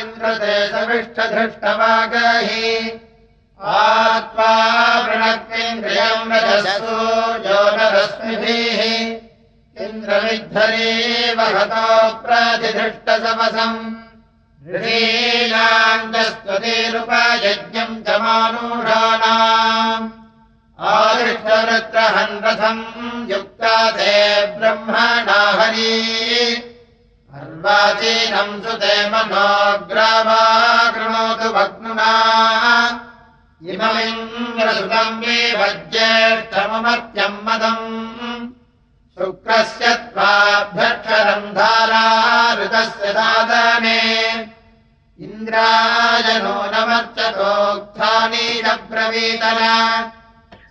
इन्द्रते सविष्टधृष्टवागहि आत्मा वृणक्तिन्द्रियम् रजसो यो नरश्मिभिः इन्द्रविद्धरी वहतो प्रतिधृष्टसमसम् ृपयज्ञम् च मानूढानाम्। आदृष्टवृत्रहन् रथम् युक्ता ते ब्रह्मणा हरी। अर्वाचीनम् सुते मनोग्रावा कृणोतु भग्नुना। इममिन्द्रसुतम् विभज्येष्ठममर्त्यम् मदम्। शुक्रस्य त्वाभ्यक्षरम् धारा ऋतस्य दादने इन्द्रायनो नमर्चतोक्थानि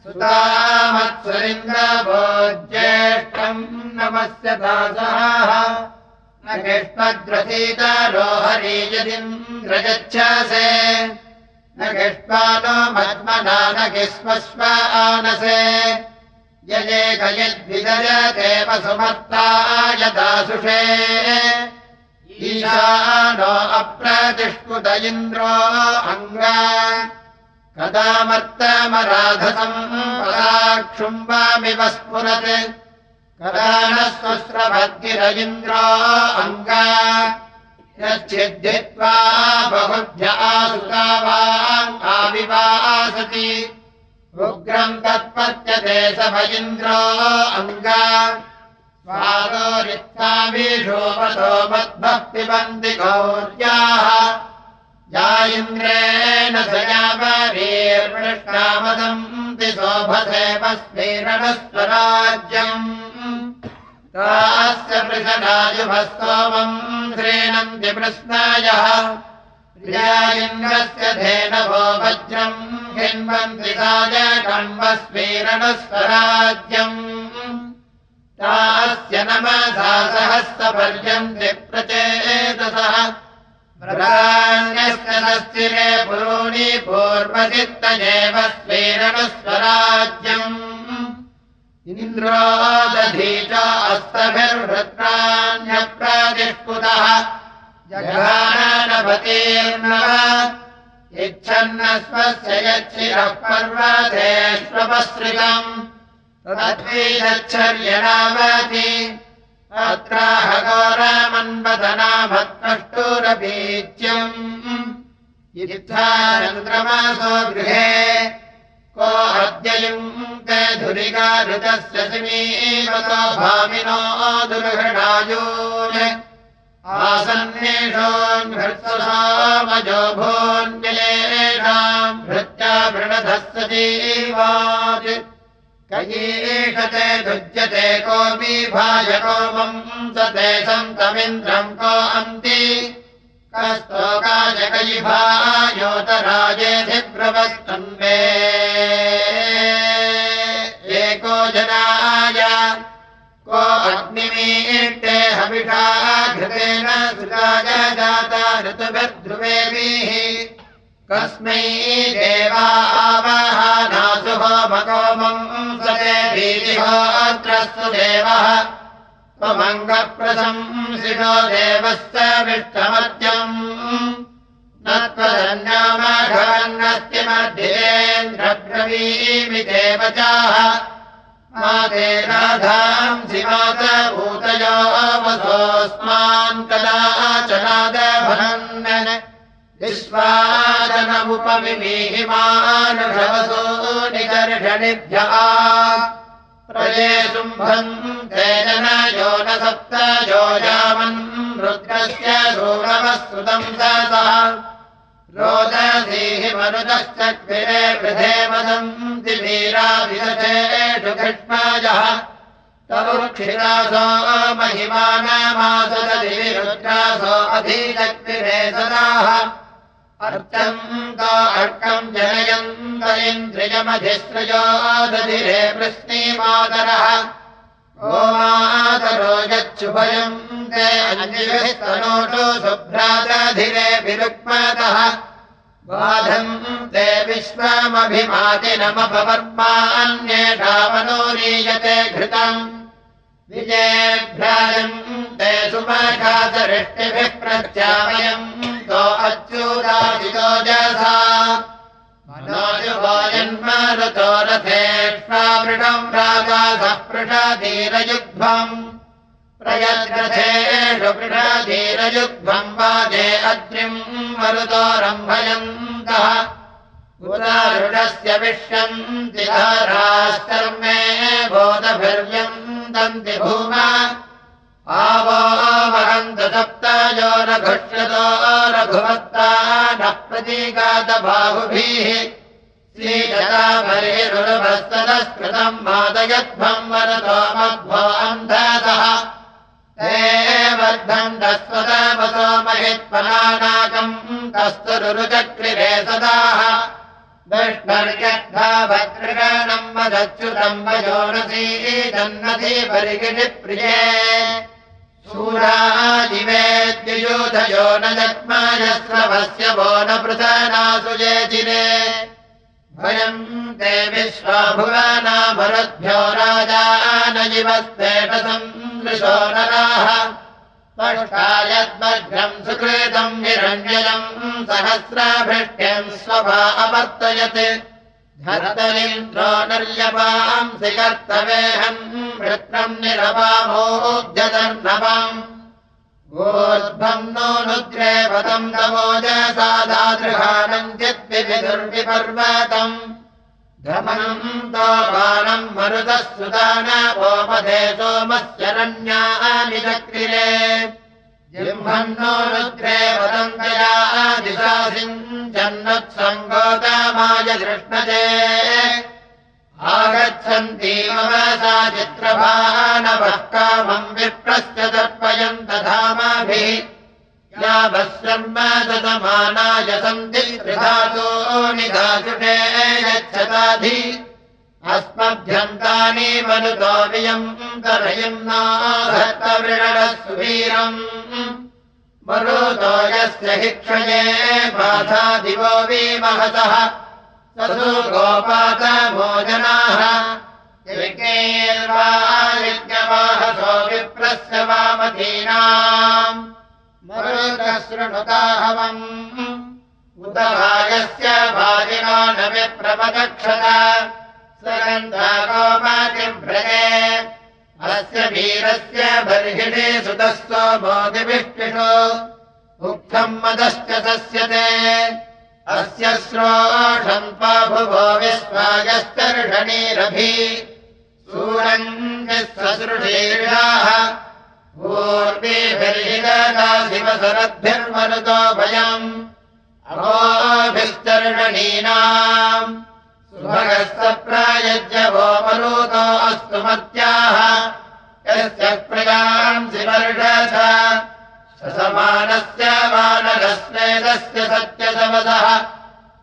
ब्रवीतन सुतामत्सरिन्द्रभो ज्येष्ठम् नमस्य दासाः। न कृष्णद्रसीतरो हरि यदिन्द्रगच्छसे न मद्मना न किस्मस्व आनसे। यजेकयद्विदयते वसुमत्ता यदासुषे। ईशानो अप्रतिष्कुत इन्द्रो अङ्ग पदाक्षुम्बामिव स्फुरत् कदा स्वस्रभद्गिर इन्द्रो अङ्ग। यच्छिद्धित्वा बहुभ्य आविवासति। उग्रम् तत्पत्यते स भजिन्द्रो अङ्ग। स्वादो रिक्ताभिषोपतो मद्भः पिबन्ति गौर्याः या इन्द्रेण यावरीर्पृष्टामदन्ति शोभसेवस्मीरणस्वराज्यम् तास्य पृषराजुभस्तोमम् श्रीणन्ति प्रश्नायः प्रियालिङ्गस्य धेनवो वज्रम् हिन्वन्ति सायकम्बस्मीरणस्वराज्यम् तास्य नमसा सहस्तपर्यन्ति प्रचेतसः प्रधान्यस्य पुरोणि पूर्वचित्तयेव स्वीरणस्वराज्यम् इन्द्रोदधी च अस्तभिर्भृत्राण्यप्रातिष्पुतः जघानपतीर्न इच्छन्न स्वस्य यच्छिरः पर्वतेष्वपश्रितम् तद्वीदच्छर्यणावति अत्राहघोरमन्वदनामत्कष्टोरबीज्यम् इत्थानन्द्रमासो गृहे को अद्ययुङ्क्ते धुरिगारुतस्य समीवतो भामिनो दुर्घणायोन्। आसन्नेषोन्भृत्समजो भोन्यलेषाम् भृत्या वृणधस्य जीवात् कयीषते दुज्यते कोऽपि भाजकोमम् सते सन्तमिन्द्रम् को अन्ति। कस्तोकाजकयिभायोतराजेधिब्रवस्तन्वे एको जनाय को अग्निमीष्टे हविषा घृतेन सुराय जाता ऋतुभिर्ध्रुवेभिः कस्मै देवा आवहानासु होमकोमम् सते भीतिहोत्रस्तु देवः। त्वमङ्गप्रशंसिनो देवस्य विष्टमत्यम्। न त्वदन्यामघवन्नस्ति मध्येन्द्रब्रवीमि देवचाः माते राधाम् शिवात भूतयो वसोऽस्मान् कदाचनादभरन् निदर्शनिभ्यः प्रजे शुम्भम् तेन यो न सप्त योजामन् रुद्रस्य सूरवस्तुतम् सः रोदसीहि मनुजश्चक्रिरे वृधे वदन्ति वीराभिषेषु कृष्णाजः। तमुक्षिरासो महिमानमासदधिरुद्रासो अधीचक्रिरे सदाः अर्चम् का अर्कम् दधिरे वृष्णीमादरः ओमादरो यच्छुभयम् ते अन्यस्तनोषु शुभ्रादधिरे विरुक्मतः। बाधम् ते विश्वमभिमातिनमपवर्मान्येषामनोरीयते घृतम्। विजेभ्याजम् ते सुमघातरिष्टिभिः प्रत्यामयम् तो अच्युतादितो जसा। मनोजुवाजन्मरुतो रथेष्वामृणम् राजासः पृषधीरयुग्ध्वम् प्रयद्रथेषु पृषधीरयुग्ध्वम् वाजे अग्निम् मरुतोरम्भयन्तः पुरारुणस्य विश्वन्ति धाराश्चर्मे बोधभिर्यन्तन्ति भूमा आवहन्त सप्तयो रघुष्यतो रघुवत्ता न प्रतीगातबाहुभिः श्रीजताभरिरुभस्तदस्कृतम् मादयध्वम् वरतो मध्वो अन्धतः। ते वर्धन्तस्वतवसो महित्पलानाकम् कस्तुरुचक्रिरे सदाः। दृष्टर्यद्धाभद्रगणम् वदच्युतम् वयोनसी जन्नति परिगिणिप्रिये शूराजिवेद्युयूधयो न जग्मायस्रवस्य वो न पृथनासु ये चिरे भयम् ते विश्वाभुवनामरुद्भ्यो राजा न जीवस्तेटसम् दृशो नराः। यद्मघ्रम् सुकृतम् निरञ्जयम् सहस्राभृष्ट्यम् स्वभा अवर्तयत् धरतरिन्द्रो नर्यपांसि कर्तवेहम् वृत्रम् निरपामोद्यतर्नवाम् गोर्ध्वम् नो नुद्रे पदम् तमोजसादादृहानम् चिद्विदुर्विपर्वतम् धमनम् तो बाणम् मरुतः सुदानोपदे सोमस्यरण्यानि चक्रिरे जिह्मन्नो रुद्रे वदन्तया दिशा सिञ्चन्नुत्सङ्गोतमाय कृष्णजे आगच्छन्ती मम सा चित्रभानवः कामम् विप्रस्य दर्पयन्त धामाभिः। यावशर्मदमानाय सन्ति त्रिधातो निधातुषे यच्छताधि। अस्मभ्यन्तानि मनुतो वियम् करयम् नाधत्तवृणरस्वीरम् मरुतो यस्य हि क्षये बाधा दिवो विमहतः। ससु गोपातभोजनाः यज्ञवाहसो विप्रस्य वामधीनाम्। मरुतशृणुताहवम्। उदभागस्य भागिनो न विप्रमदक्षत सरन्दागोपातिभ्रजे अस्य वीरस्य बर्हिणे सुतस्तो मोदिभिष्टिषु उक्थम् मदश्च सस्यते। अस्य श्रोषन्त्वा भुवो विश्वायस्तर्षणीरभि सूरम् ससृशीर्षाः पूर्वीभिर्हिदाशिवसरद्भिर्मरुतो भयम्। अभोभिश्चर्षणीनाम् सुभगस्य वानरस्मेदस्य सत्यसमदः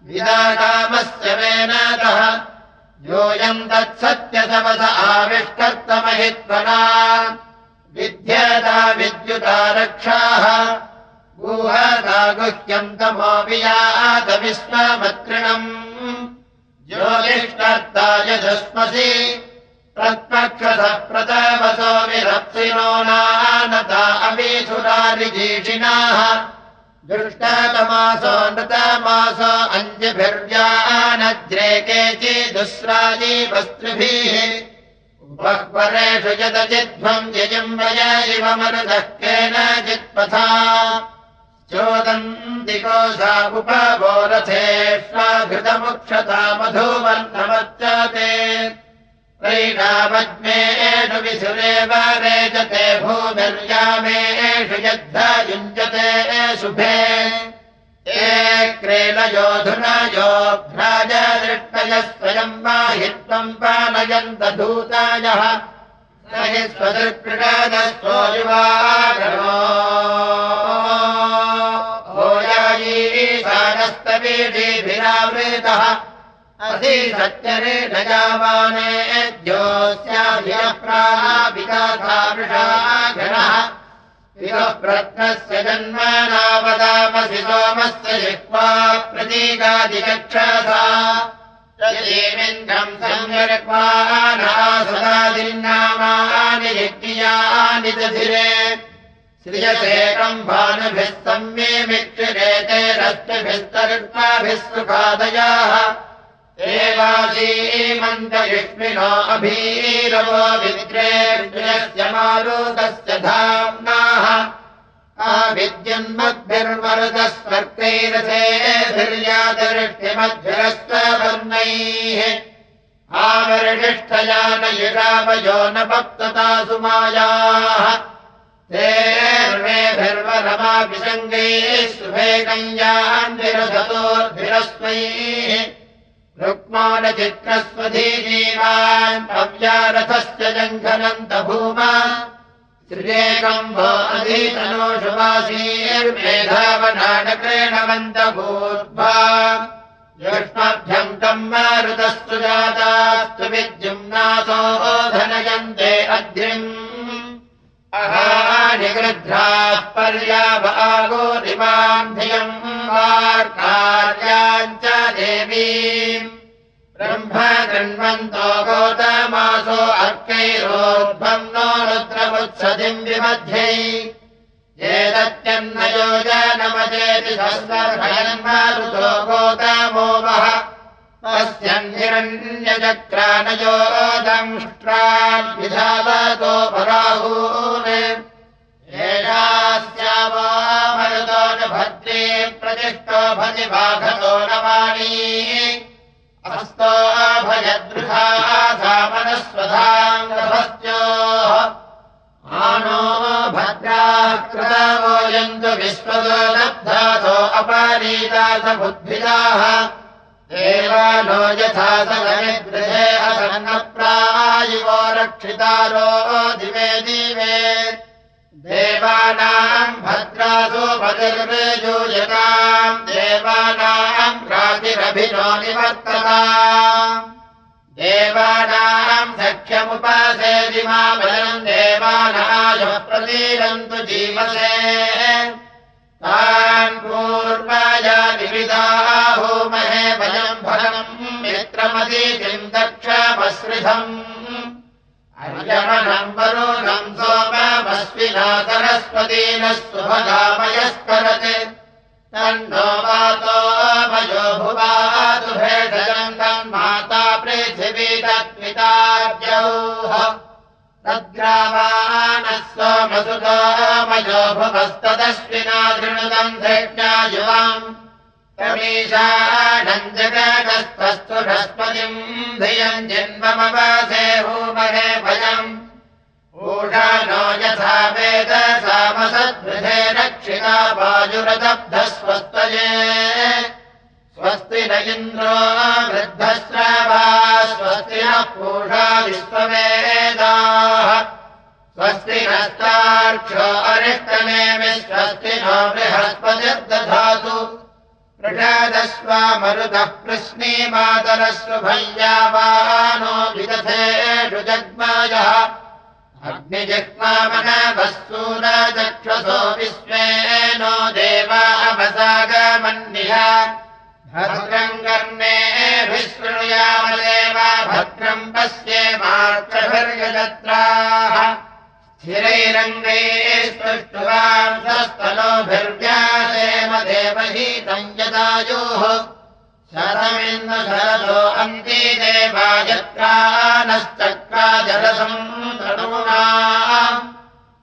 विदाकामस्य मेनतः योऽयम् तत्सत्यसमस आविष्कर्तमहित्वना विद्यता विद्युता रक्षाः। गुहता गुह्यम् तमो वियातविश्वमत्रिणम् ज्योतिष्कर्ता यजस्मसि प्रत्पक्षतः प्रतवसो विरप्सिनो नानता अवीसुरारिजीषिणाः दृष्टतमासो नृतमासो केचिदुस्राजी वस्त्रिभिः उपःपरेषु यदचिध्वम् यजम् वय इव मरुदः केनचित्पथा चोदन्ति कोशा उपवोरथेष्वाघृतमुक्षता मधुवर्णमच्चते ैणामज्मेषु विसुरेव रेजते भूमिर्यामेषु यद्धा युञ्जते शुभे। ते क्रेलयोधुनयो भ्राजदृष्टयः स्वयम् माहित्वम् पानयन्तधूतायः स हि स्वदृक्कृडदस्वो युवागणो ओयायीशानस्तवीभिरावृतः असि सत्यरे न जावाने ज्योस्याभियप्राविकाथावृषाघनः विवप्रत्नस्य जन्मनावदामसि सोमस्य जिह्वा संयर्क्वानासदादिन्नामानि सर्वाणि यज्ञियानि दधिरे। श्रियसेकम् भानुभिः सम्येमिक्षिरेते रश्मिभिस्तर्माभिः सुखादयाः एवासीमन्तयुष्मिनो अभीरवो विद्रेभ्यस्य मारुतस्य धाम्नाः। आविद्यन्मद्भिर्मरुतस्वर्गैरथेभिर्यादृष्टिमद्भिरस्त्वर्णैः आवर्णिष्ठयानयुरावयो न भक्तता सुमायाः। तेर्वेभिर्वरमाभिसङ्गैः सुभेकञ्जान्विरधतोर्भिरस्मैः रुक्मानचित्रस्वधीजीवान् अव्यारथस्य जङ्घनन्त भूमा। त्रिजेकम् भो अधीतनोषवासीर्मेधावनाटक्रेणवन्त भूत्वा युष्मभ्यम् तम् मारुतस्तु जातास्तु विद्युम्नासो धनयन्ते पर्याभागोरिमाम् धियम् वार्कार्याम् च देवीम्। ब्रह्म गृह्णन्तो गोतमासो अर्कैरोद्भम् नो रुद्रमुत्सदिम् विमध्यै। एतत्यन्नयो जनमजेति सस्वर्भयन्मारुतो गोतमो वः। पश्यन्निरण्यचक्रानयो दंष्ट्रान्विधावतो पराहून् एषास्यावो मरुतो न भद्रे प्रतिष्ठो भजि बाघतो न वाणी हस्तो सामनस्वधाङ्गभस्योः आनो भद्राः कृतावोयन्तु विश्वतो लब्धासो अपारीतासमुद्भिदाः देवानो यथा सगमिद्गृहे असन्नप्रायुवो रक्षितारो दिवे दिवे देवानाम् भद्रासो भद्रमेजूयताम् देवानाम् रातिरभिनो निवर्तता देवानाम् जीवसे। तान् पूर्वाया विविधाः भयम् भरम् मित्रमदीतिम् दक्षमसृधम् अर्यमनम् वरुणम् सोम सोममस्विना सरस्वतीनः सुभगामयस्करत् तन्नो वातो मयो भुवातु भेषजम् तम् माता पृथिवी तत्पितार्यौः तद्ग्रामाणः सोमसुतो मयो भुवस्तदश्विना धृणुतम् धृष्णा युवाम् कमीशानम् जगतस्तस्तु नस्पतिम् धियम् जन्ममवासे भूमहे भयम् नो यथा वेद सामसद्वृधे रक्षिता वायुरदब्धस्वस्तये स्वस्ति न इन्द्रो वृद्धश्रावा स्वस्ति नः पूषा विश्ववेदाः। स्वस्ति नस्तार्क्ष्यो अरिष्टनेमि स्वस्ति नो बृहस्पतिर्दधातु। प्रषादस्वा मरुतः कृष्णी मातरस्व भय्यावानो विदधेषु जग्मायः विश्वे नो देवामसागमन्निह भद्रम् कर्णेभिः शृणुयामदेव भद्रम् पश्येमाक्षभिर्यजत्राः स्थिरैरङ्गैः स्पृष्टुवाम् स्वस्तनोभिर्व्यासेम देवहीतम् यदायोः शरदो अन्ति देवायत्रा नश्चक्रा जलसम् तणूना।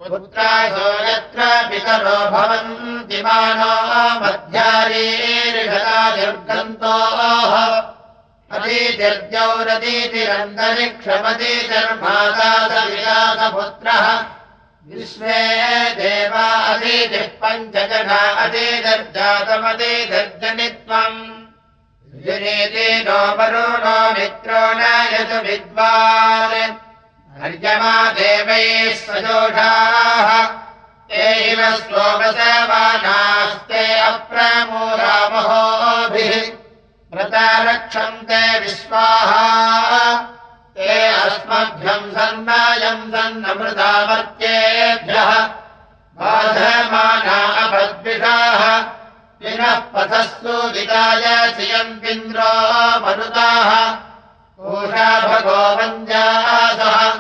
पुत्रासो यत्र पितरो भवन्ति मानो मध्यारीर्षदादिर्गन्तोः अतीतिर्जौरतीतिरन्तरिक्षमतीतिर्माता सविलासपुत्रः विश्वे देवा अतीतिः पञ्चजना अतीतिर्जातमतीतिर्जनित्वम् वरुणो मित्रो न यतु विद्वान्। अर्यमा देवैः सजोषाः ते इव स्वोपसवानास्ते अप्रमूरामहोभिः व्रता रक्षन्ते विश्वाहा ते अस्मभ्यम् सन्नायम् सन्नमृतामर्त्येभ्यः बाधमाना अपद्विषाः विनः पथस्तु विदाय श्रियन्तिन्द्रो मरुताः ऊषा भगो वञ्जासः।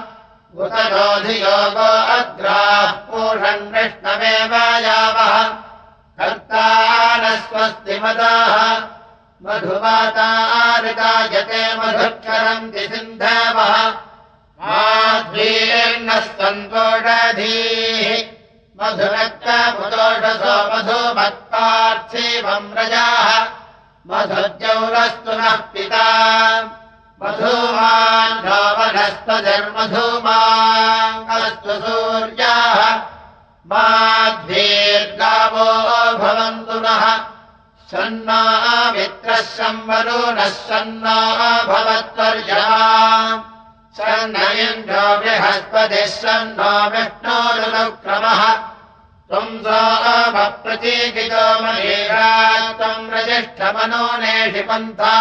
उत रोधियो लोको अग्राः पूषन् विष्णवेव यावः। कर्ता स्वस्ति मदाः। मधुमातारितायते मधुक्षरन्ति सिन्धवः माध्वीर्नः सन्तोषधीः मधुमत्पार्थिवम् रजाः मधुज्यौरस्तु नः पिता। मधूमान्धर्मधूमास्तु सूर्याः। माध्वीर्गावो भवन्तु नः। सन्ना मित्रः संवरो नः सन्ना भवत्वर्या सन्न इन्द्रो बृहस्पतिः सन्नो विष्णोरुक्रमः मनीरा त्वम् रजिष्ठमनो नेषि पन्था।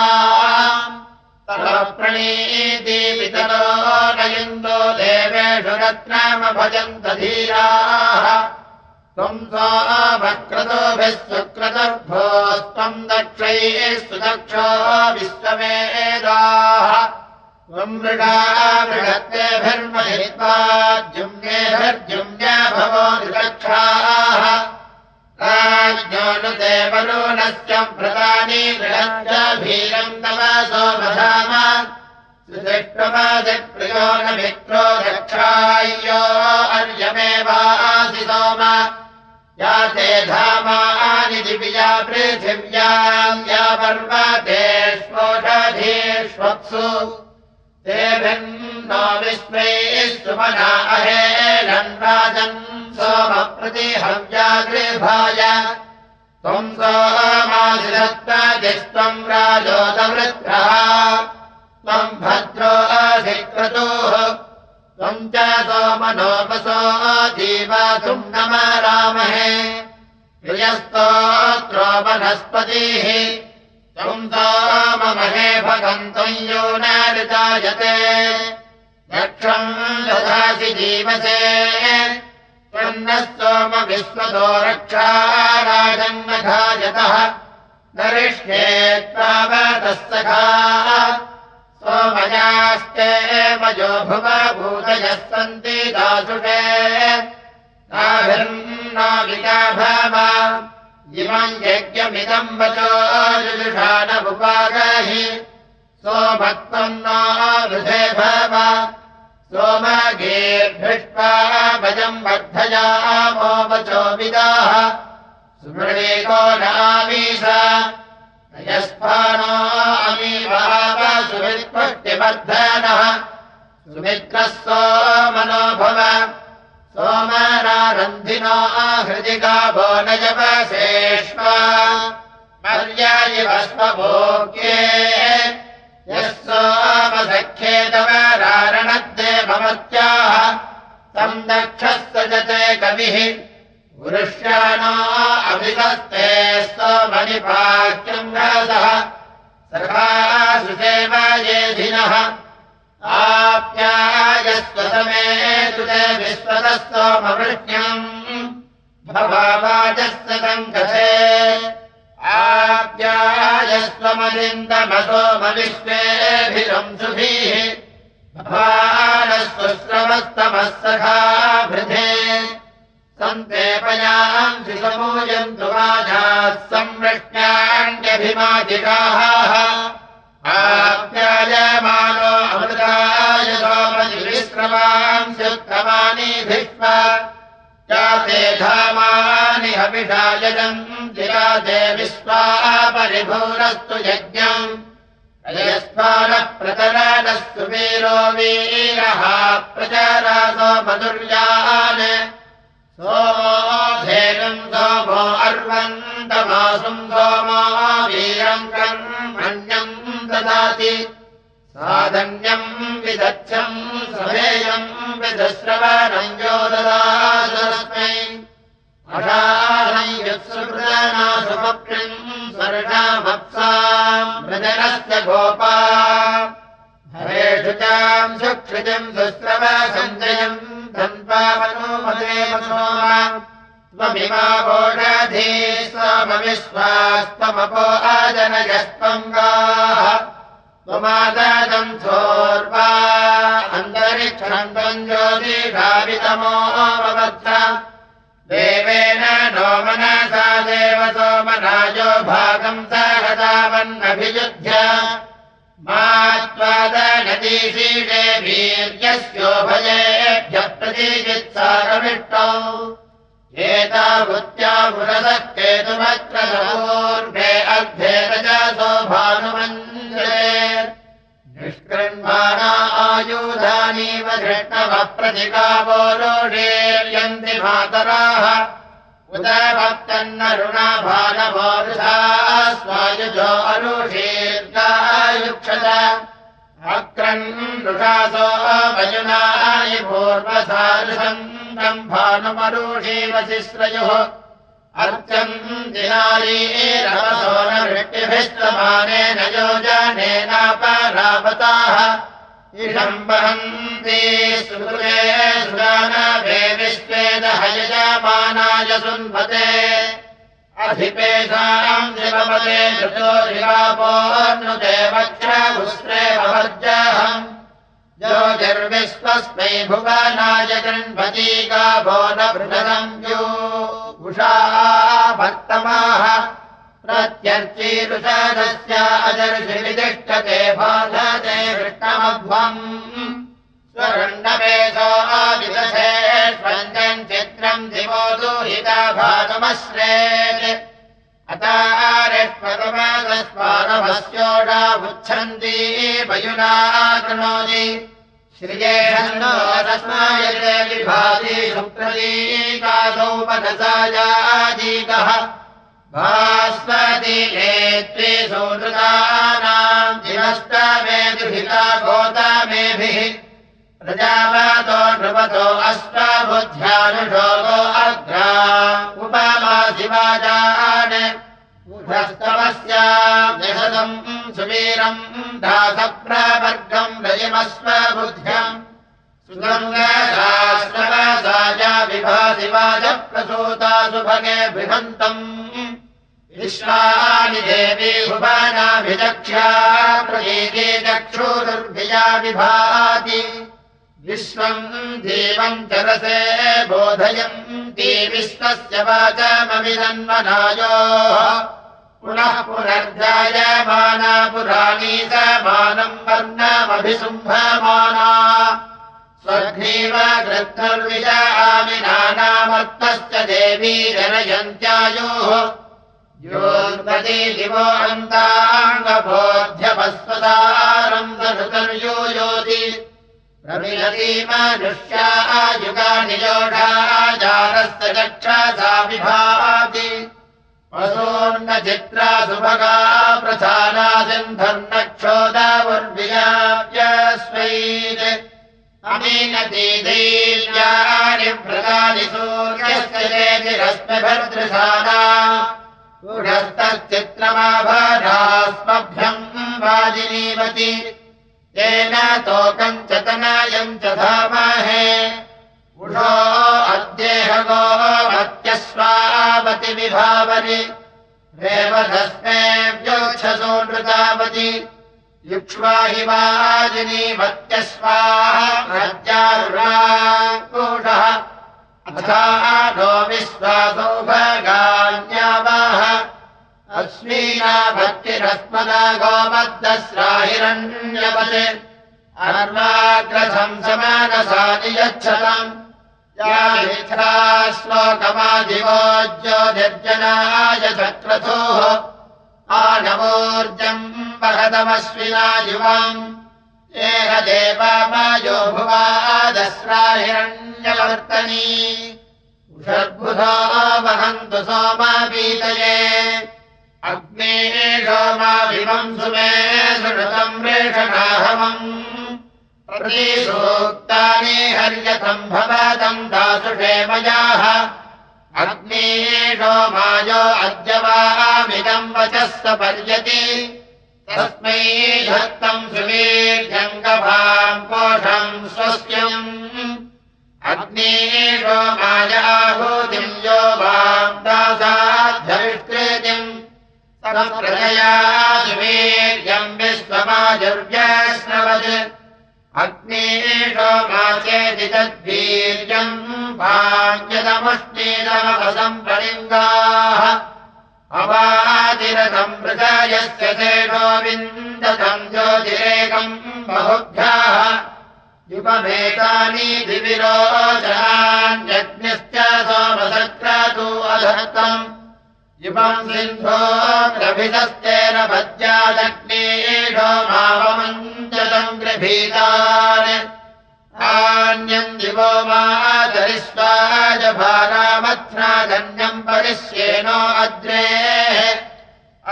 प्रणीति पितरो नयन्दो देवेषु रत्नामभजन्त धीराः। त्वम् सोमक्रतोभिः सुक्रतुर्भोस्त्वम् दक्षैः सुदक्षो विश्वमेदाः त्वम् मृगा मृगत्तेभिर्महित्वा जुम्नेभिर्जुम्य भवो निरक्षाः राज्ञोनुते वरुणस्य व्रतानि गृहञ्जभीरम् तव सोमधाम सुदिष्टमादिप्रियो न मित्रो रक्षाय्यो अर्यमेवासि सोम या ते दिव्या पृथिव्याम् या पर्वतेष्वोषधीष्वप्सु अहेलन् राजन् सोमप्रतिहव्यागृभाय त्वम् सोमादिदत्तदिस्त्वम् राजोदवृत्रः त्वम् भद्रो अधिक्रतुः। त्वम् च सोमनोपसो जीवातुम् नमरामहे प्रियस्तोत्रो वनस्पतिः सोममहे भगन्तम् यो न ऋतायते दक्षम् ददासि जीवसे। त्वन्नः सोम विश्वतो रक्षा राजन्नघायतः दरिष्ये त्वावतः सखा सोमयास्ते मजो भुव भूतयः सन्ति दासुषे। ताभिर्नो विगाभव इमम् यज्ञमिदम् वचो जुषाणमुपागहि। सोमत्वम् न वृधे भव। भजम् वर्धयामो वचो विदाः सुमृणेको नामीश यस्फानो अमीवाव सुमित्पुष्टिवर्धनः सुमित्रः सोमनो भव सोमनारन्धिनो हृदि गावो न जवशेष्वा पर्यायिवस्मभोग्ये यः सोमसख्ये तव रारणद्देवमत्याः तम् दक्षः सजते कविः। वृष्याणो अभिधस्ते सोमनिपाक्यम् रसः सखासुसेव येधिनः आप्यायस्वसमे तुते विश्वतः सोमवृष्ण्यम् भवावाजस्य सङ्कथे आप्यायस्वमलिन्दमसोमविश्वेभिरंसुभिः भवानस्वश्रवस्तमः सखा वृधे सन्तेपयाम् शिशमूयन्तु वाजाः संवृष्ट्याण्यभिमादिकाः आप्यायमानो अमृताय स्युत्तमानि भिष्म। जाते धामानि हविषायजम् जिराते विश्वा परिभूरस्तु यज्ञम् अयस्मानः प्रतरानस्तु वीरो वीरः प्रचारासो मधुर्यान्। सोमो अर्वन्तमासुम् सोमो वीरम् साधन्यम् विदच्छम् समेयम् विदश्रवणम् यो ददास्मै अषाढम् यत्सुकृतनासुमप्रिम् स्वर्णामप्साम् मृदनस्य गोपा। हरेषु चाम् सुक्षितिम् सुस्रव सञ्जयम् धन्वामनो मदेव सोम त्वमिमा वोषधी स्वमविश्वास्त्वमपो अजनयस्त्वङ्गाः त्वमादम् सोर्वा। अन्तरि तिष्ठन्तम् ज्योतिषावितमोऽवबद्ध देवेन नो मनसा देव सोमराजो भागम् सहतावन्नभियुध्य। मा त्वादनदीशीषे वीर्यस्योभयेभ्यः प्रतीचित्सारमिष्टौ एतावृत्या पुरसः केतुमत्र अर्धे रजसो आयुधानीव धृष्णवः प्रतिकावो लोढेर्यन्ति मातराः भानवोरुषा स्वायुजो अक्रन् नृषासो वयुनानि पूर्वसारुषम् भानुमरुषीवशिश्रयोः अर्चम् दिनारीरवसो न वृत्तिभिस्तमानेन योजनेनापरावताः इषम्बहन्ति सुकृते सुदानवे विश्वेदहयजमानाय सुन्वते। अधिपेषाम् शिवपदे धृतो शिवापोर्नुते वक्ष्रभुस्रे भवर्जहम् ज्योतिर्विश्वस्मै भुवनाय गृह्णती गाभो न भृतम् यो उषा भक्तमाः प्रत्यर्चीरुषदस्य अजर्षिवितिष्ठते बाधते कृष्णमध्वम् स्वरण्डवेशो चित्रम् दिवो दुहिता वयुना कृणोति श्रियेषन्नो रस्मायते विभाति सुप्रतीकासौ मनसायाजीकः भास्वति नेत्रे सोनृतानाम् दिवस्तमेदुहिता गोतामेभिः प्रजावातो नृपतो अष्टाबुद्ध्यानुषोगो अग्रा। उपमा शिवाजान् उभस्तवस्याम् सुवीरम् दासप्रवर्गम् रजमस्वबुद्ध्यम् सुगङ्गशास्त्रवसाया विभासिवाजप्रसूता सुभगे बृहन्तम् विश्वानि देवी भुवनाभिचक्ष्या प्रतीति चक्षुरुर्भिया विभाति। विश्वम् देवम् चरसे बोधयन्ति विश्वस्य वाचमविदन्वनायोः पुनः पुनर्जायमाना पुराणी समानम् वर्णमभिसुम्भमाना। स्वघ्नीव कृत्तर्विजामिनानामर्थश्च देवी जनयन्त्यायोः योन्पति दिवो अन्ताङ्गबोध्यपस्वदारम् दनुतर्यो योति। योढाजारस्य चक्षसा विभाति। वसून्न चित्रा सुभगा सिन्धर्नक्षोदावर्वियाप्यस्वैत् अमीनति दैव्यानि व्रतानि सूर्यस्य चेतिरश्मिभर्दृशाना पुरस्तश्चित्रमाभारास्मभ्यम् वाजिनीवति तेन तोकम् च तनायम् च धामहे। उषो अद्येहगो भक्त्यस्वावति विभावरि रेवधस्मेऽव्योक्षसो नृतावति। युक्ष्वा हि वाजिनीवत्यस्वाहा अथा नो विश्वासौ भगान्यावाह अस्मीना भक्तिरस्मदा गोमद्दस्राहिरण्यवत् अर्वाग्रथम् समानसानि यच्छतम् या मिथ्रा श्लोकमादिवोज्योतिर्जनाय चक्रथोः आनवोर्जम् वहदमश्विना युवाम् एह देवामायो भुवादस्राहिरण्यवर्तनी षड्बुधो वहन्तु सोमापीतये। अग्ने सोमाभिवम् सुमे सुषतम् रेषणाहवम् प्रतिसूक्तानि हर्यथम् भवतम् दासुषे मयाः। अग्ने सोमायो अद्य वामिदम् वचः स पर्यति तस्मै धत्तम् सुवीर्यङ्गभाम् पोषम् स्वस्यम् अग्ने सोमायाहूतिम् यो वाम् दासाध्यविष्कृतिम्। प्रजया सुवीर्यम् विश्वमाजुर्यश्नवत् अग्ने सोमा चेति तद्वीर्यम् वाञ्यतमुष्णीतमपदम् प्रलिङ्गाः अवादिरथम् मृगयस्य चेषो विन्दतम् ज्योतिरेकम् बहुभ्याः युपमेतानि सोमसक्रतु अधत्तम्। युपम् सिन्धो ग्रभितस्तेन भज्यादग्नेषो मावमञ्जतम् गृभीतान् मातरिष्वाज भारामथ्नागन्यम् परिश्येनो अद्रे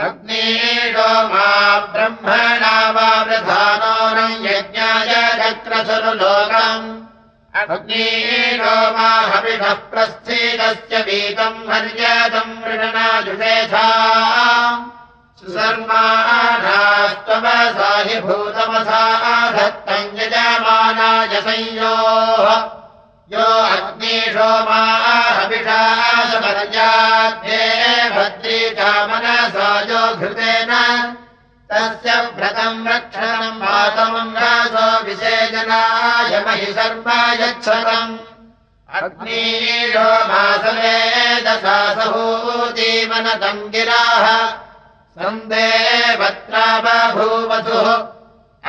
अग्नीडो मा ब्रह्मणा वा प्रधानो न यज्ञाय चक्रसुरुलोकम् अग्नीडो मा हविषः प्रस्थितस्य वीतम् मर्यादम् भूतमसा धत्तम् यजमानाय संयोः यो अग्निशो माहविषासपर्याध्ये भद्रीकामनसा यो घृतेन तस्य व्रतम् रक्षणम् मातमम् रासो विसेचनाय महि सर्व यच्छतम्। अग्नीशो मासवेदसा सहूतीमनतम् गिराः सन्देवत्रा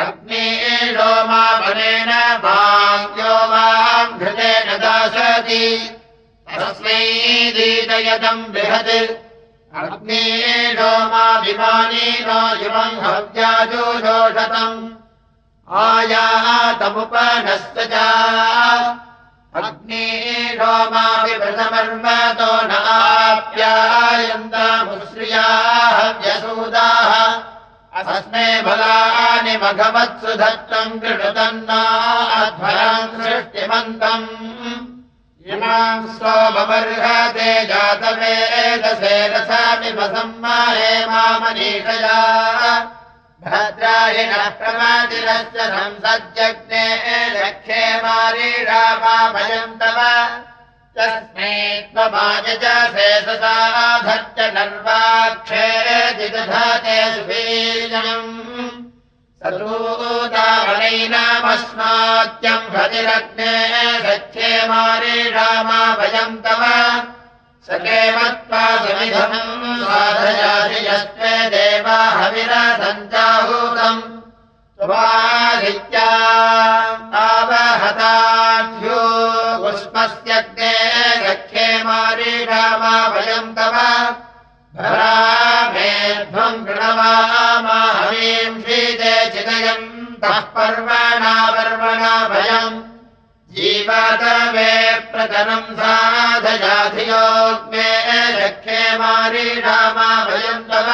अग्नीषो मापनेन भाग्यो माम् घृतेन दासति तस्मै दीतयतम् बृहत्। अग्नीषो माभिमानीनो युवम् हव्याजोषोषतम् आयातमुपनस्त नाप्यायन्तामुश्रियाः व्यसूदाः। अस्मे फलानि भगवत्सु धत्तम् कृतन्नाध्वरम् सृष्टिमन्तम्। इमाम् सोममर्हते जातवेदसे रसामि वसम्माहे मामनीषया भद्रायिणः प्रमातिरस्य संसज्जग्ने लक्ष्ये मारीषा मा भयम् तव तस्मै त्वमाय च शेषसाधत्य नर्वाक्षे जिदधाते सुबीजनम् सतूतावनैनामस्मात्यम् भतिरग्ने सख्ये मारीषामा भयम् तव सकेमत्वा समिधम् साधयासि यस्मे देवा हविरसञ्चाहूतम् त्वादित्या आवहताभ्यो पुष्पस्यग्ने सख्ये मारीषामा भयम् तव भरामेध्वम् कृणवामा हवीम् शीते चिदयम् पर्वणा पर्वणा भयम् मे प्रतनम् साधयाधियोग्ने लक्ष्ये मारीषामा भयम् तव।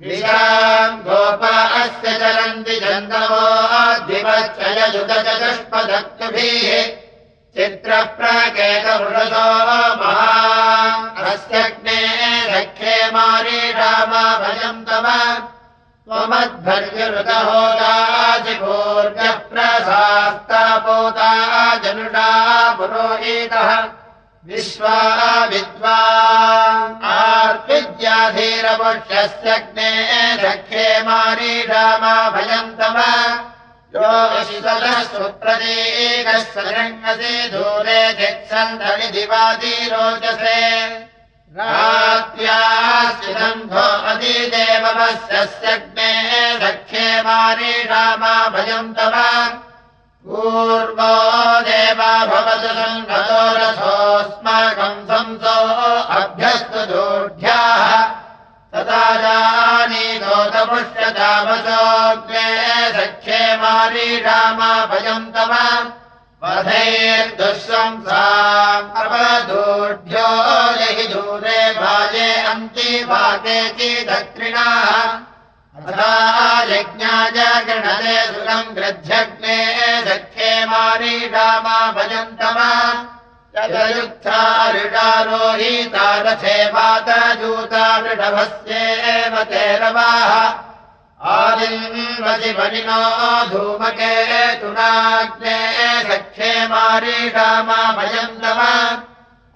विशाम् गोप अस्य चरन्ति चन्दवोद्धिपच्चययुत चतुष्पदक्तुभिः चित्रप्रकेतवृषसो महा अस्यग्ने लक्ष्ये मारीषामा भयम् तव त्वमद्भर्यऋतहोदाजिभूर्यः प्रसास्तापोता जनुषा पुरोहितः विश्वा विद्वा आर्विद्याधीरपुष्यस्यग्ने सख्ये मारीषामा भयम् तव यो विश्वतः सुप्रतीकः सरङ्गसि दूरे चित्सन्धनि दिवादिरोचसे रात्र्याश्चिदन्धो अतिदेवमस्यग्ने मारीषामा भयम् तव। पूर्वो देवा भवतु सङ्गतो रथोऽस्माकम् संसो अभ्यस्तु दोढ्याः। तदा जानीतोतपुष्यतामसोऽग्ने सख्ये मारीषामा भयम् तव। वधैर्दुःशंसामवदूढ्यो यहि दूरे भाजे अन्ति चिदत्रिणाः अथा यज्ञाय गृणते सुरम् गृध्यग्ने सख्ये मारीषामा भजन्तम। यदयुक्ता ऋडारोहीता रथे मातजूता वृषभस्येव ते रवाः आदिन्वजिमनिनो धूमके तुनाग्ने सख्ये मारीषामा भयम्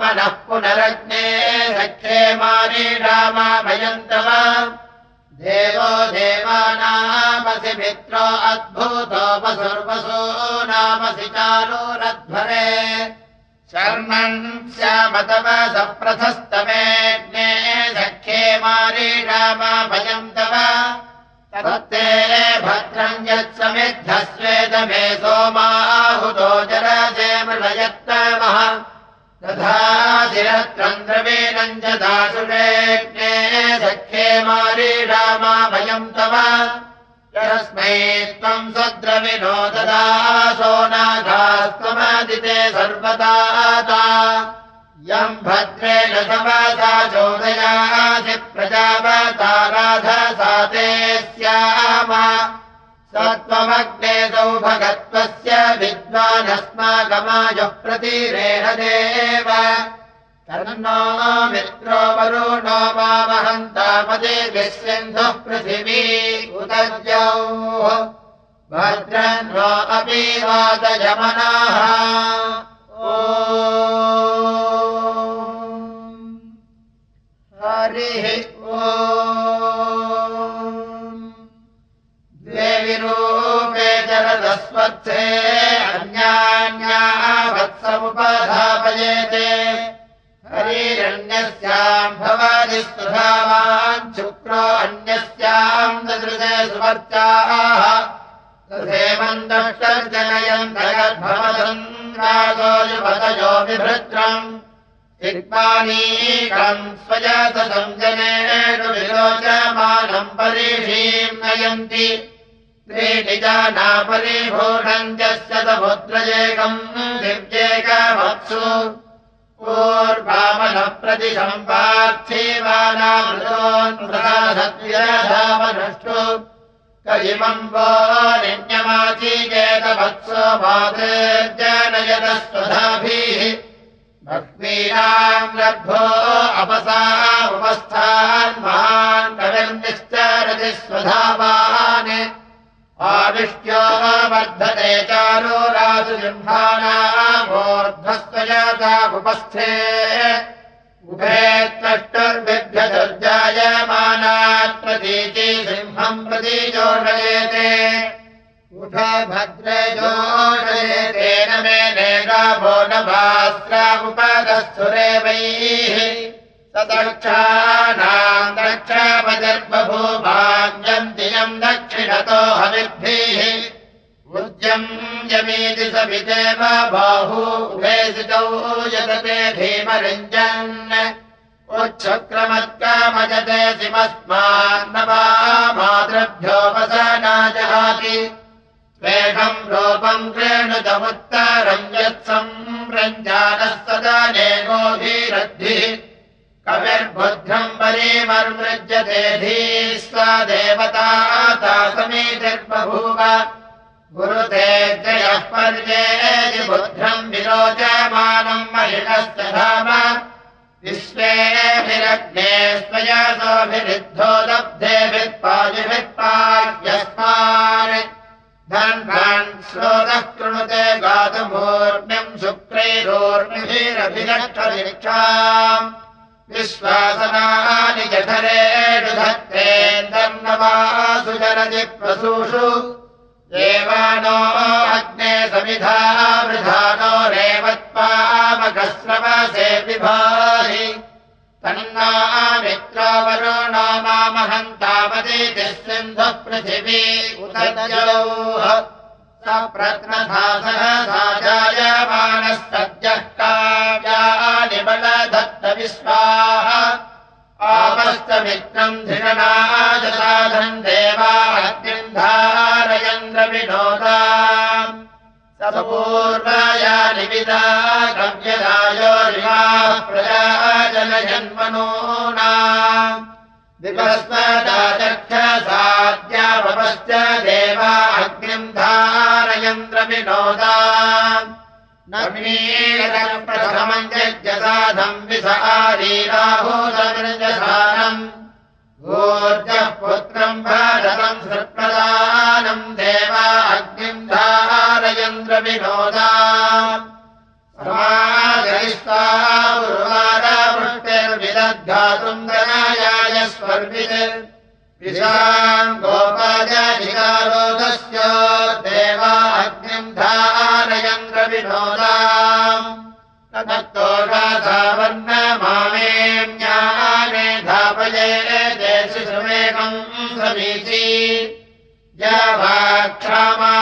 मनः पुनरग्ने सख्ये मारीडामा भयन्तव देवो देवानामसि मित्रो अद्भुतोपसुर्वसो नामसि चारोरध्वरे। शर्मन् श्यामतव सप्रथस्तमेऽग्ने सख्ये मारीडामा भयम् तव तत्ते भद्रम् यत्समिद्धस्वेदमे सोमाहुतो जरजे मृळयत्तमः तथा च दासुषेज्ञे सख्ये मारीडामा भयम् तव। यस्मै त्वम् सद्रविनो ददासो नागास्त्वमदिते सर्वदाता यम् भद्रेण समासा चोदयासि प्रजावताराधसा सत्त्वमग्ने सौभगत्वस्य विद्वानस्माकमायुः प्रतिरेण देव। तन्नो मित्रो वरुणो मामहन्तामदे सिन्धुः पृथिवी भद्रन्नो अपि वादयमनाः। ओ हरिः त्रीणि जाना परिभूषम् यस्य समुद्रजेकम् दिव्येकवत्सु पूर्वामनप्रतिशम् पार्थिवानामृतोन्मृताधद्व्यधामनष्टु कयिमम् वो निन्यमाचीकेतवत्सो मातृर्जनयतस्वधाभिः भक्तीनाम् लब्धो अपसा उपस्थान् महान् कविर्निश्चरति स्वधावान् आविष्ट्यो वर्धते चारो रासु सिंहानामोर्ध्वस्त्वजातामुपस्थे उभे त्वष्टुर्विभ्यदुर्जायमानात्मतीति सिंहम् प्रति जोषयेते। उठ भद्रे जोषयेतेन मे नेगाभो न भास्रामुपदस्थुरेवैः सदक्षाणाम् दक्षापजर्बभूभाग्यन्ति यम् दक्षिणतो हविर्भिः उद्यम् यमीति सविदेव बाहू उभेसितौ यतते भीमरिञ्जन् उच्छक्रमत्कामजते सिमस्मान्नवा मातृभ्योपसनाजहाति स्वेषम् रूपम् क्रेणुतमुत्तरम् यत्संरञ्जानः सदानेकोभिरद्भिः कविर्बुद्धम् परीमर्मृज्यते धीः सा देवता समीतिर्बभूव। गुरुते जयः पर्येति बुद्धम् विरोचमानम् महिषश्च धाम। विश्वेभिरग्ने स्वयसोभिरुद्धो लब्धेभित्पादिभित्पाद्यस्मान् धन्वान् श्रोतः कृणुते गातमूर्म्यम् शुक्रैरोर्मिभिरभिरक्षरिक्षाम् विश्वासनानि जठरेषु धत्तेन्दर्नवासु जरति प्रसूषु। देवानो अग्ने समिधा वृधानो रेवत्पामकस्रवसे विभाहि। तन्ना मित्रो वरुणो मामहन्तावदिति सिन्धुः पृथिवी उदजौः स प्रत्नधासः साजायमानस्तद्यः काव्यानि बलधत्तविश्वाः आपस्तमित्रम् धिषणाजसाधन् देवा अग्निम् धारयन्द्रविनोदा। सपूर्वायानि विदा कव्यदायोरिमाः प्रजाजनजन्मनूना विपस्वदाचक्षसाद्यापश्च देवा अग्निम् धारय प्रथमम् यज्ञसाधम् विषारीराभूतमृजसानम् ऊर्जः पुत्रम् भारतम् सृप्रदानम् देवा अग्निम् धारयन्द्रविनोदा समाजयिष्टापुर्वारावृष्टिर्विदद्धातुम् गणायाय स्वर्वित्। विशाम् गोपाजाधिकारोदस्य तत्तोषाधावन्न मामेऽन्याने धापये देशिषुमेकम् समीची। क्षमा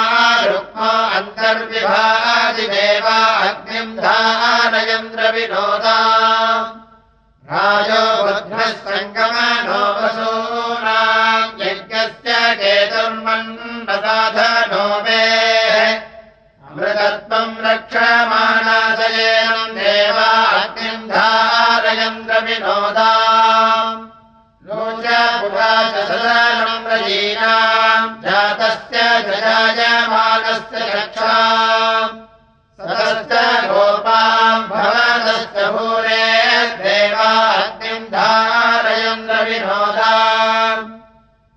रुक्मा अन्तर्विभाजिदेवा अग्निम् धारयन्द्रविनोदा राजो रजीनाम् जातस्य जजायमानस्य रक्षा सदस्य गोपाम् भवतश्च भूरे देवा अग्निम् धारयन्द्रविनोदा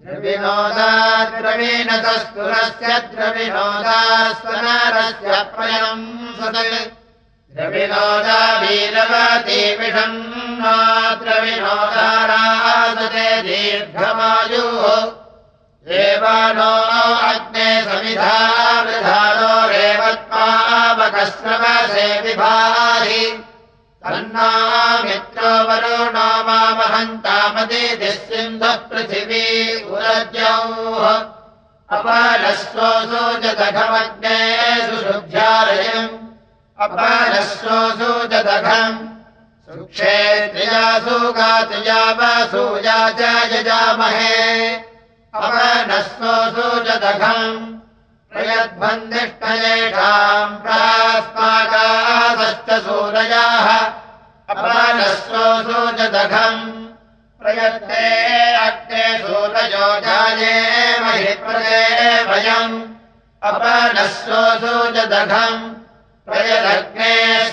द्रविनोदा द्रवीणतस्तुरस्य द्रविनोदा स्वनरस्य प्रयम् सद द्रविनोदा वीरवती विषन्नाद्रविनोदारादते दीर्घमायुः देवानो अग्ने समिधा रेवत्मावकस्रवसे विभाहि तन्ना मित्रो वरुणो मामहन्तामदिः सिन्धः पृथिवी उरज्यौः अपरस्वोऽसो जदघमग्ने सुशुभ्यारयम् अपरस्वोऽसो जदघम् सुक्षेत्रियासु गातुया वसूया च यजामहे जदघम् प्रयद्बन्धिष्ठयेषाम् प्रास्माकासश्च सूरयाः जदघम् प्रयत्ते अग्ने सूरयो जाये महि प्रदे वयम् अपनस्वोऽसो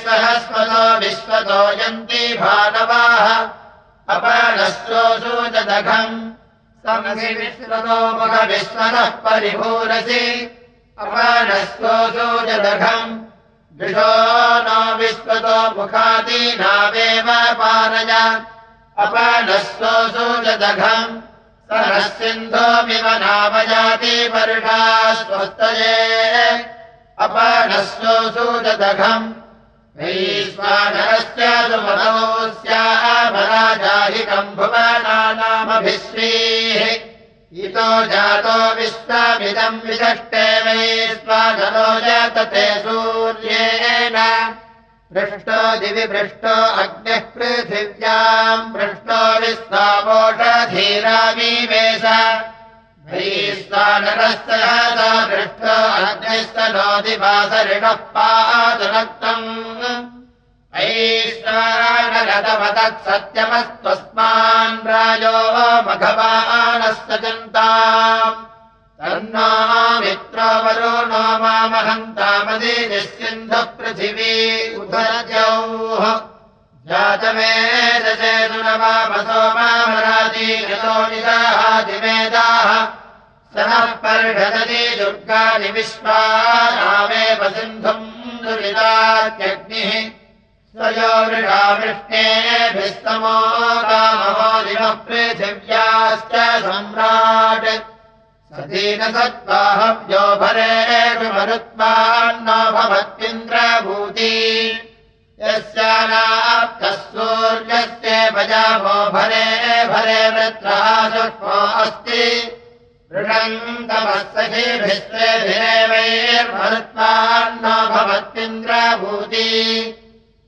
सहस्वतो विश्वतो यन्ति भानवाः जदघम् समसि विश्वतो मुखविश्वतः परिभूरसि। अपनस्वोऽसो जदघम् विशो नो विश्वतो मुखादीनावेव पानय। अपनस्वोऽसो जदघम्। सरः सिन्धोमिव नामजाति वर्षा स्वस्तये अपनस्वोऽसो जदघम् वैश्वानरस्य सुमतोऽस्यामराजाहिकम् भुवनानामभिश्रीः इतो जातो विश्वमिदम् विदष्टे वैश्वानरो जातते सूर्येण। पृष्टो दिवि पृष्टो अग्निः पृथिव्याम् पृष्टो विश्वामोषधीरावीवेश वैश्वानरस्य पृष्टो अग्निस्तनोदिवासरिणः पादुनक्तम् ऐश्वानरतमतत् सत्यमस्त्वस्मान् राजो मघवानस्य चिन्ताम्। तन्नो मित्रो वरुणो मामहन्तामदि निश्चिन्धः पृथिवी उभरजौः जातमेदचेतुरवामसो मामराजी यतो निदाहादिमेदाः स नः पर्षदति दुर्गानि विश्वा नामेव सिन्धुम् दुरितात्यग्निः स्वयो वृषा वृष्णेभिस्तमो कामहो दिवः पृथिव्याश्च सम्राट् सतीनसत्त्वाहव्यो भरेषु मरुत्वान्नो भवत्विन्द्रभूति यस्यानाप्तः सूर्यस्य भजामो भरे भरे सुष्मो अस्ति। ऋषन्तमस्सखिभिस्त्रेभिरेवैर्मरुत्वान्नो भवत्विन्द्रभूति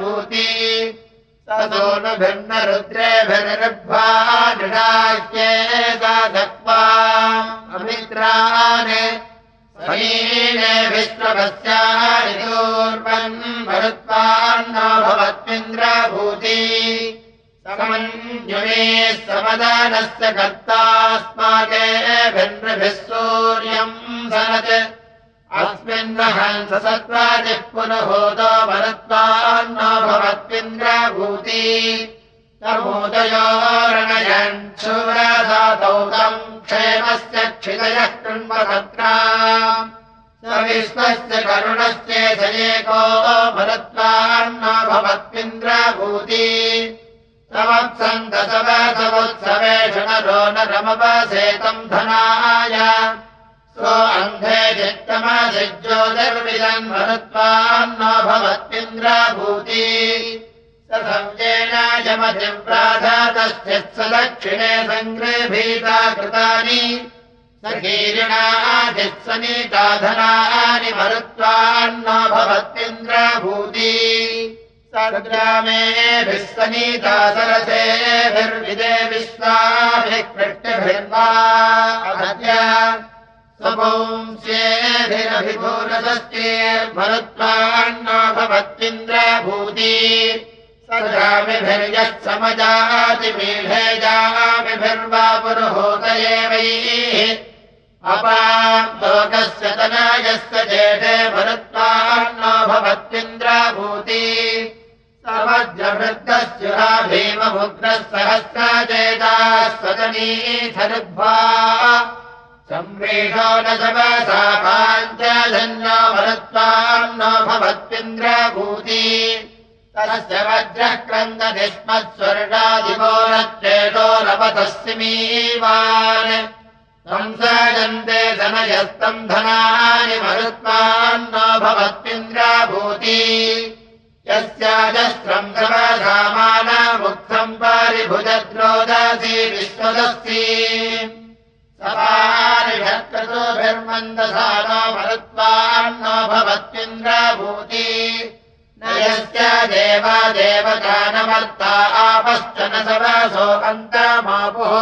भवत्मिन्द्रभूति तदोनुभिर्न रुद्रेभिर्भ्वा दृढाह्ये गाधक्वा अमित्रान् समीने विश्वभस्यारिदूर्वन् मरुत्वान्नो भवत्मिन्द्रभूति। समञ्जुमे समदानस्य कर्तास्माकेभिन्नभिः सूर्यम् सनत् अस्मिन्नहंस सत्त्वादिः पुनहोदो भरत्वान्न भवत्विन्द्रभूति। तमोदयोरणयन् शूरसातौ तम् क्षेमस्य क्षितयः कृण्वतत्रा स विश्वस्य करुणस्य सयेको भरत्वान्न भवत्विन्द्रभूति। समत्सन्दसवसवोत्सवेषु नरो न रमवसेतम् धनाय सो अन्धे चित्तमसिज्योतिर्विदन् भरत्वान्न भवत्विन्द्रभूति स संज्ञेन यमतिव्राधातस्य स दक्षिणे सङ्गृभीता कृतानि। स कीरिणाधिस्वनीताधनानि मरुत्वान्न भवत्विन्द्रभूति सद्रामेभिः सनीता सरसेभिर्विदे विश्वाभिः कृष्णभिर्वा अभद्य स्वपुंस्येभिरभिभूरसस्येर्भरत्वान्न भवत्विन्द्रभूति। सद्रामिभिर्यः समजातिमीढेजामिभिर्वा पुरुहोदये वैः अपान्तोकस्य तनायस्य जेठे भरत्वान्न भवत्विन्द्रभूति। समज्रभृद्धस्य भीममुग्रः सहस्रजेताः स्वतनीथरुद्भा सम्प्रेषो न समसा पाञ्चजन्यो भरत्वान्न भवत्विन्द्रभूति तस्य वज्रः क्रन्दति स्म स्वर्गादिवो रत्रेतो रपतस्मिमीवान् संसजन्ते धनयस्तम् धनानि मरुत्वान्न भवत्विन्द्राभूति यस्याजस्त्रम् समसामानमुक्तम् पारिभुजद्रोदसी विश्वदस्ति सपारिषत्कृतोभिर्मन्दसानो मरुत्वान्न न यस्य देवा देवतानमर्ता आपश्च न सवसो अन्तमापुः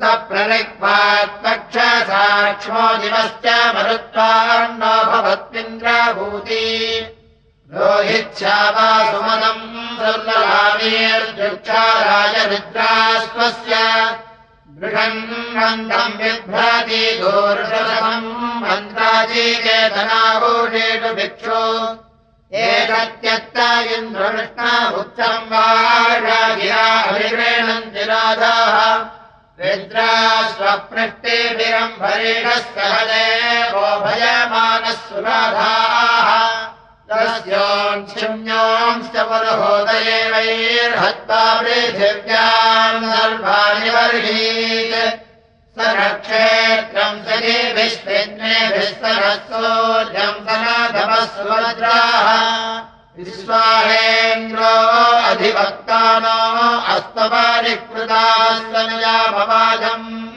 स प्ररिक्वात्पक्षसाक्ष्मो दिवश्च मरुत्वान्न भवत्विन्द्रभूति रोहिच्छावा सुमनम् सुर्ललामीर्जुक्षाराय रुद्राश्वस्य बृहन् मन्दम् बिभ्राति दोर्षसमम् मन्त्राजीकेतनाभूषेषु भिक्षु। एतत्यत्त इन्द्रकृष्णा उत्तम् वा गिरा अभिगृह्णन्ति राधाः रुद्राश्वपृष्टिभिरम्भरेण सहदेवो भयमानः सुराधाः तस्योऽंशुन्योंश्च पुरोदये वैर्हत्वा पृथिव्याम् सर्वाणि वर्हीत्। स रक्षेत्रम् सखे विश्वेन्द्रेभिः सरस्वोर्जम् सनातमः सुभद्राः विश्वाहेन्द्रो अधिवक्तानो अस्तवारिकृतास्वनुयामवाजम् तन्नो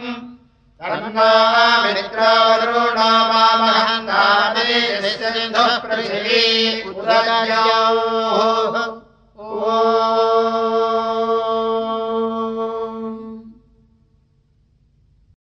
मामहङ्गामे पृथिवी उदयो